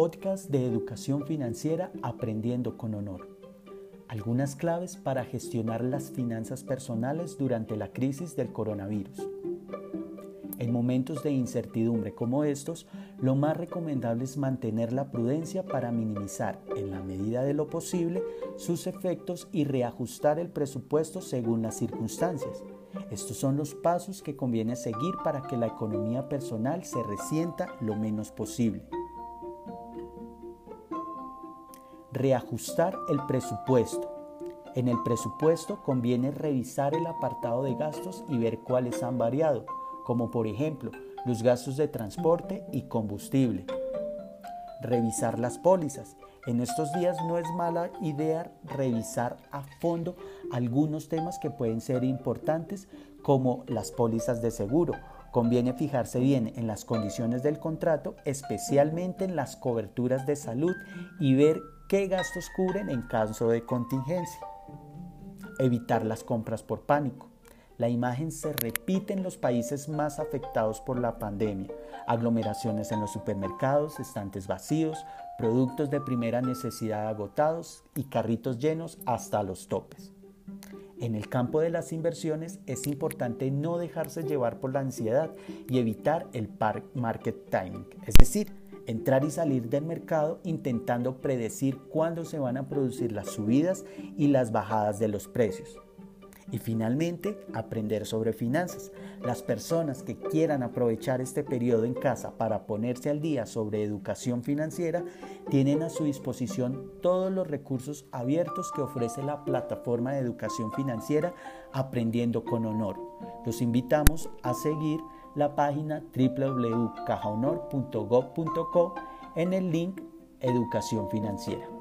podcast de educación financiera Aprendiendo con Honor. Algunas claves para gestionar las finanzas personales durante la crisis del coronavirus. En momentos de incertidumbre como estos, lo más recomendable es mantener la prudencia para minimizar, en la medida de lo posible, sus efectos y reajustar el presupuesto según las circunstancias. Estos son los pasos que conviene seguir para que la economía personal se resienta lo menos posible. Reajustar el presupuesto. En el presupuesto conviene revisar el apartado de gastos y ver cuáles han variado como por ejemplo los gastos de transporte y combustible. Revisar las pólizas. En estos días no es mala idea revisar a fondo algunos temas que pueden ser importantes como las pólizas de seguro. Conviene fijarse bien en las condiciones del contrato, especialmente en las coberturas de salud y ver qué gastos cubren en caso de contingencia. Evitar las compras por pánico. La imagen se repite en los países más afectados por la pandemia. Aglomeraciones en los supermercados, estantes vacíos, productos de primera necesidad agotados y carritos llenos hasta los topes. En el campo de las inversiones es importante no dejarse llevar por la ansiedad y evitar el market timing, es decir, entrar y salir del mercado intentando predecir cuándo se van a producir las subidas y las bajadas de los precios. Y finalmente, aprender sobre finanzas. Las personas que quieran aprovechar este periodo en casa para ponerse al día sobre educación financiera tienen a su disposición todos los recursos abiertos que ofrece la plataforma de educación financiera Aprendiendo con Honor. Los invitamos a seguir la página www.cajahonor.gov.co en el link Educación Financiera.